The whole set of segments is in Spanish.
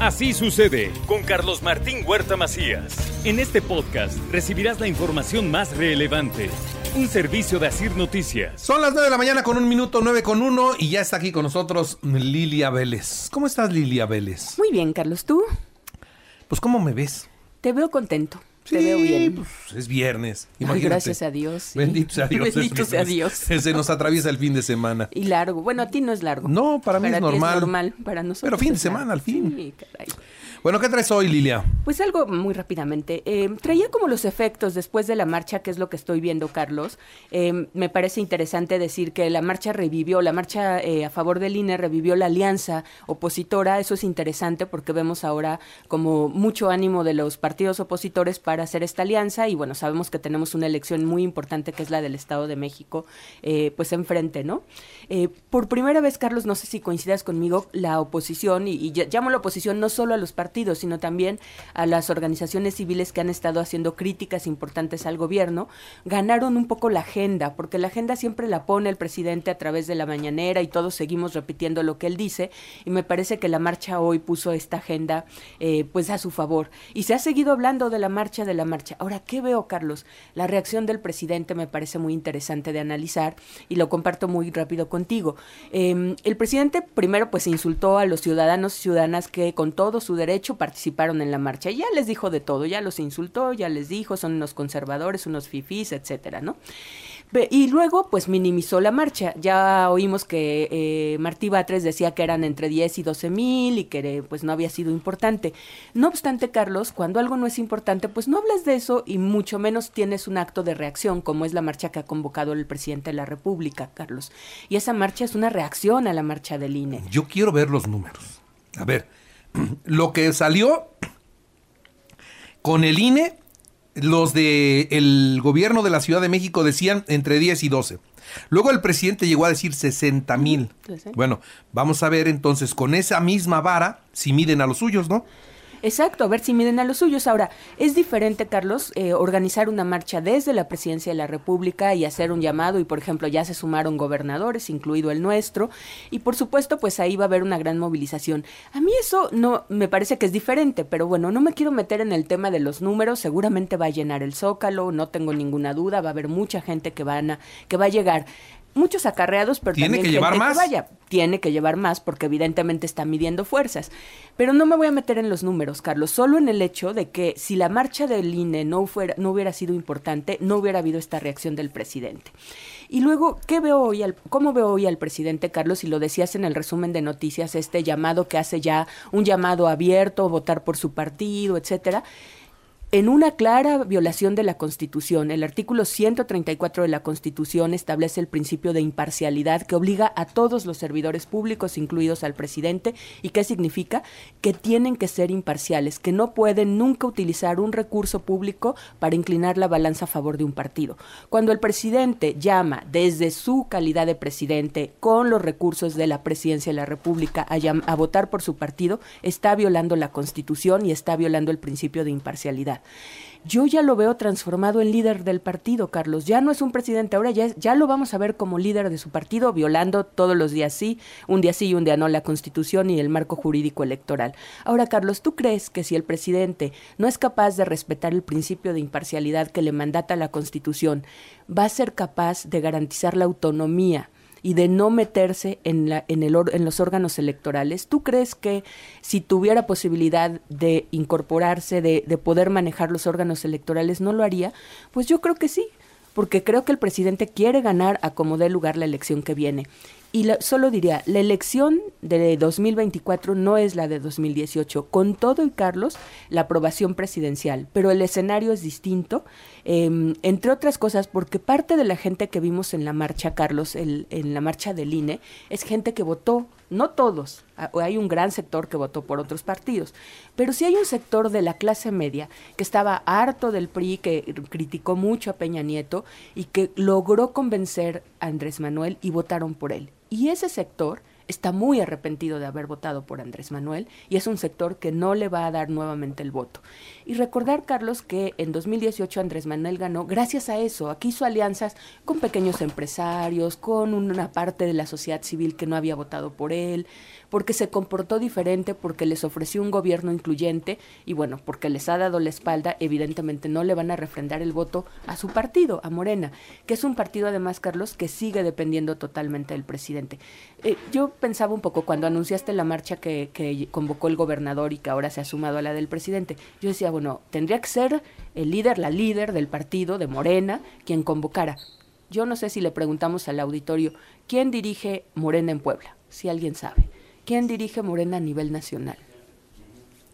Así sucede con Carlos Martín Huerta Macías. En este podcast recibirás la información más relevante. Un servicio de Asir Noticias. Son las 9 de la mañana con un minuto, 9 con uno, y ya está aquí con nosotros Lilia Vélez. ¿Cómo estás, Lilia Vélez? Muy bien, Carlos. ¿Tú? Pues, ¿cómo me ves? Te veo contento. Sí, te veo bien. pues, es viernes. Ay, Imagínate. gracias a Dios. sí. Bendito sea Dios. es Bendito sea. Dios. Se nos atraviesa el fin de semana. Y largo. Bueno, a ti no es largo. No, para mí es ti normal. normal. Para nosotros. Pero fin de es semana, al fin. Sí, caray. Bueno, ¿qué traes hoy, Lilia? Pues algo muy rápidamente. Eh, traía como los efectos después de la marcha, que es lo que estoy viendo, Carlos. Eh, me parece interesante decir que la marcha revivió, la marcha eh, a favor del INE revivió la alianza opositora. Eso es interesante porque vemos ahora como mucho ánimo de los partidos opositores para hacer esta alianza. Y bueno, sabemos que tenemos una elección muy importante que es la del Estado de México, eh, pues enfrente, ¿no? Eh, por primera vez, Carlos, no sé si coincidas conmigo, la oposición, y, y llamo la oposición no solo a los partidos, sino también a las organizaciones civiles que han estado haciendo críticas importantes al gobierno, ganaron un poco la agenda, porque la agenda siempre la pone el presidente a través de la mañanera y todos seguimos repitiendo lo que él dice, y me parece que la marcha hoy puso esta agenda eh, pues a su favor. Y se ha seguido hablando de la marcha, de la marcha. Ahora, ¿qué veo, Carlos? La reacción del presidente me parece muy interesante de analizar y lo comparto muy rápido contigo. Eh, el presidente primero pues insultó a los ciudadanos y ciudadanas que con todo su derecho participaron en la marcha. Ya les dijo de todo, ya los insultó, ya les dijo, son unos conservadores, unos fifís, etcétera, ¿no? Y luego, pues minimizó la marcha. Ya oímos que eh, Martí Batres decía que eran entre 10 y 12 mil y que pues no había sido importante. No obstante, Carlos, cuando algo no es importante, pues no hablas de eso y mucho menos tienes un acto de reacción, como es la marcha que ha convocado el presidente de la República, Carlos. Y esa marcha es una reacción a la marcha del INE. Yo quiero ver los números. A ver, lo que salió con el INE, los de el gobierno de la Ciudad de México decían entre 10 y 12. Luego el presidente llegó a decir 60 mil. Bueno, vamos a ver entonces con esa misma vara si miden a los suyos, ¿no? Exacto, a ver si miden a los suyos. Ahora, es diferente, Carlos, eh, organizar una marcha desde la presidencia de la República y hacer un llamado, y por ejemplo, ya se sumaron gobernadores, incluido el nuestro, y por supuesto, pues ahí va a haber una gran movilización. A mí eso no me parece que es diferente, pero bueno, no me quiero meter en el tema de los números, seguramente va a llenar el Zócalo, no tengo ninguna duda, va a haber mucha gente que van a, que va a llegar. Muchos acarreados, pero ¿Tiene también que llevar gente más? vaya tiene que llevar más porque evidentemente está midiendo fuerzas. Pero no me voy a meter en los números, Carlos, solo en el hecho de que si la marcha del INE no, fuera, no hubiera sido importante, no hubiera habido esta reacción del presidente. Y luego, ¿qué veo hoy al, ¿cómo veo hoy al presidente Carlos? Y lo decías en el resumen de noticias, este llamado que hace ya, un llamado abierto, votar por su partido, etcétera en una clara violación de la Constitución. El artículo 134 de la Constitución establece el principio de imparcialidad que obliga a todos los servidores públicos, incluidos al presidente, y qué significa que tienen que ser imparciales, que no pueden nunca utilizar un recurso público para inclinar la balanza a favor de un partido. Cuando el presidente llama desde su calidad de presidente con los recursos de la presidencia de la República a, a votar por su partido, está violando la Constitución y está violando el principio de imparcialidad. Yo ya lo veo transformado en líder del partido, Carlos. Ya no es un presidente, ahora ya, ya lo vamos a ver como líder de su partido, violando todos los días sí, un día sí y un día no la Constitución y el marco jurídico electoral. Ahora, Carlos, ¿tú crees que si el presidente no es capaz de respetar el principio de imparcialidad que le mandata la Constitución, va a ser capaz de garantizar la autonomía? Y de no meterse en, la, en, el or- en los órganos electorales, ¿tú crees que si tuviera posibilidad de incorporarse, de, de poder manejar los órganos electorales, no lo haría? Pues yo creo que sí, porque creo que el presidente quiere ganar a como dé lugar la elección que viene. Y solo diría, la elección de 2024 no es la de 2018, con todo y Carlos, la aprobación presidencial, pero el escenario es distinto, eh, entre otras cosas, porque parte de la gente que vimos en la marcha, Carlos, en la marcha del INE, es gente que votó, no todos, hay un gran sector que votó por otros partidos, pero sí hay un sector de la clase media que estaba harto del PRI, que criticó mucho a Peña Nieto y que logró convencer a Andrés Manuel y votaron por él. Y ese sector está muy arrepentido de haber votado por Andrés Manuel y es un sector que no le va a dar nuevamente el voto. Y recordar, Carlos, que en 2018 Andrés Manuel ganó gracias a eso. Aquí hizo alianzas con pequeños empresarios, con una parte de la sociedad civil que no había votado por él, porque se comportó diferente, porque les ofreció un gobierno incluyente y bueno, porque les ha dado la espalda, evidentemente no le van a refrendar el voto a su partido, a Morena, que es un partido además, Carlos, que sigue dependiendo totalmente del presidente. Eh, yo pensaba un poco cuando anunciaste la marcha que, convocó el gobernador y que ahora se ha sumado a la del presidente, yo decía, bueno, tendría que ser el líder, la líder del partido de Morena, quien convocara. Yo no sé si le preguntamos al auditorio, ¿quién dirige Morena en Puebla? Si alguien sabe. ¿Quién dirige Morena a nivel nacional?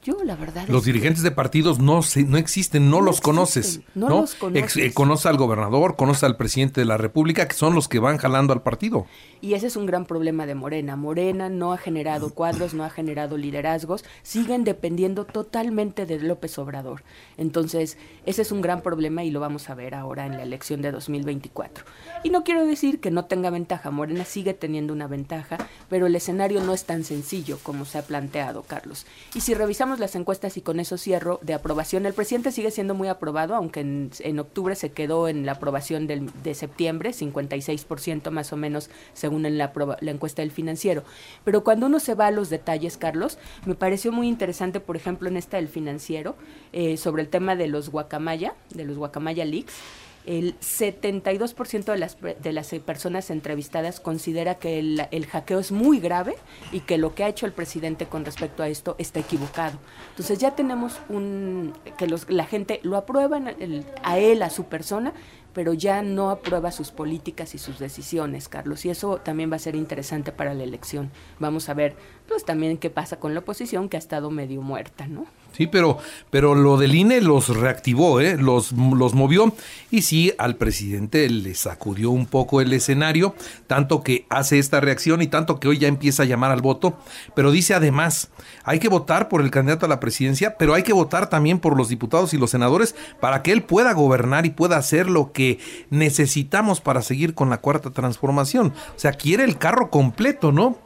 Yo, la verdad. Los dirigentes de partidos no se, no existen, no, los conoces. No, los conoces. Eh, conoce al gobernador, conoce al presidente de la República, que son los que van jalando al partido. Y ese es un gran problema de Morena. Morena no ha generado cuadros, no ha generado liderazgos, siguen dependiendo totalmente de López Obrador. Entonces, ese es un gran problema y lo vamos a ver ahora en la elección de 2024. Y no quiero decir que no tenga ventaja, Morena sigue teniendo una ventaja, pero el escenario no es tan sencillo como se ha planteado, Carlos. Y si revisamos las encuestas y con eso cierro de aprobación. El presidente sigue siendo muy aprobado, aunque en, octubre se quedó en la aprobación del, de septiembre, 56% más o menos según en la, la, encuesta del financiero. Pero cuando uno se va a los detalles, Carlos, me pareció muy interesante, por ejemplo, en esta del financiero, eh, sobre el tema de los guacamaya, de los guacamaya leaks el 72% de las, de las personas entrevistadas considera que el, el, hackeo es muy grave y que lo que ha hecho el presidente con respecto a esto está equivocado. Entonces ya tenemos un que los, la gente lo aprueba a él, a su persona, pero ya no aprueba sus políticas y sus decisiones, Carlos. Y eso también va a ser interesante para la elección. Vamos a ver, pues también qué pasa con la oposición que ha estado medio muerta, ¿no? Sí, pero, pero lo del INE los reactivó, ¿eh? los, los movió y sí al presidente le sacudió un poco el escenario, tanto que hace esta reacción y tanto que hoy ya empieza a llamar al voto, pero dice además, hay que votar por el candidato a la presidencia, pero hay que votar también por los diputados y los senadores para que él pueda gobernar y pueda hacer lo que necesitamos para seguir con la cuarta transformación. O sea, quiere el carro completo, ¿no?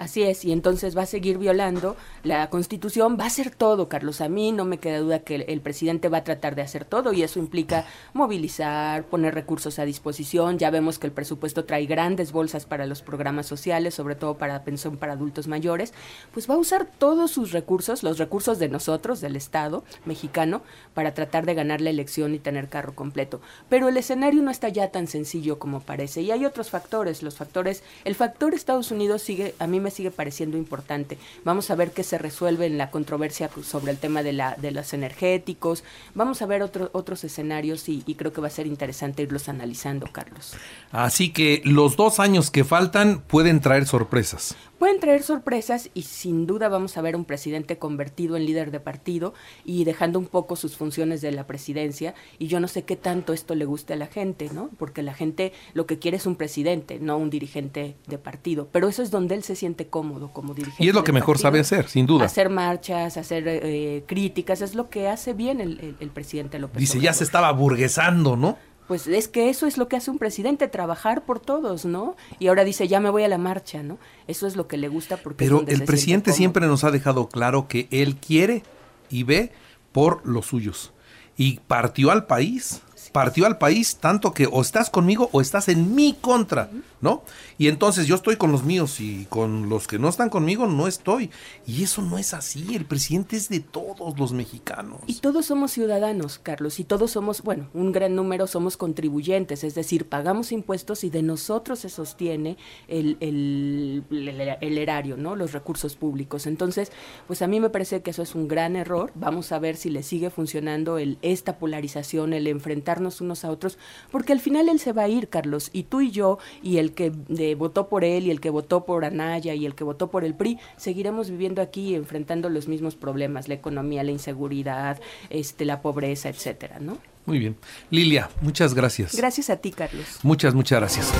Así es, y entonces va a seguir violando la Constitución, va a hacer todo, Carlos. A mí no me queda duda que el, presidente va a tratar de hacer todo y eso implica movilizar, poner recursos a disposición. Ya vemos que el presupuesto trae grandes bolsas para los programas sociales, sobre todo para pensión para adultos mayores. Pues va a usar todos sus recursos, los recursos de nosotros, del Estado mexicano, para tratar de ganar la elección y tener carro completo. Pero el escenario no está ya tan sencillo como parece y hay otros factores. Los factores, el factor Estados Unidos sigue, a mí me sigue pareciendo importante. Vamos a ver qué se resuelve en la controversia sobre el tema de, la, de los energéticos. Vamos a ver otros escenarios y, y creo que va a ser interesante irlos analizando, Carlos. Así que los dos años que faltan pueden traer sorpresas pueden traer sorpresas y sin duda vamos a ver un presidente convertido en líder de partido y dejando un poco sus funciones de la presidencia y yo no sé qué tanto esto le guste a la gente, ¿no? Porque la gente lo que quiere es un presidente, no un dirigente de partido, pero eso es donde él se siente cómodo como dirigente. Y es lo que mejor sabe hacer, sin duda. Hacer marchas, hacer eh, críticas, es lo que hace bien el, el, presidente López Dice, ya se estaba burguesando, ¿no? pues es que eso es lo que hace un presidente, trabajar por todos, ¿no? Y ahora dice, ya me voy a la marcha, ¿no? Eso es lo que le gusta porque... Pero el presidente siempre nos ha dejado claro que él quiere y ve por los suyos. Y partió al país partió al país tanto que o estás conmigo o estás en mi contra, ¿no? Y entonces yo estoy con los míos y con los que no están conmigo no estoy. Y eso no es así, el presidente es de todos los mexicanos. Y todos somos ciudadanos, Carlos, y todos somos, bueno, un gran número somos contribuyentes, es decir, pagamos impuestos y de nosotros se sostiene el, el, el, erario, ¿no? Los recursos públicos. Entonces, pues a mí me parece que eso es un gran error. Vamos a ver si le sigue funcionando el, esta polarización, el enfrentar unos a otros, porque al final él se va a ir, Carlos, y tú y yo, y el que votó por él, y el que votó por Anaya, y el que votó por el PRI, seguiremos viviendo aquí enfrentando los mismos problemas, la economía, la inseguridad, este, la pobreza, etcétera, ¿no? Muy bien. Lilia, muchas gracias. Gracias a ti, Carlos. Muchas, muchas gracias.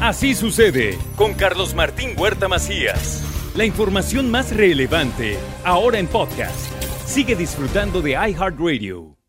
Así sucede con Carlos Martín Huerta Macías. La información más relevante, ahora en podcast. Sigue disfrutando de iHeartRadio.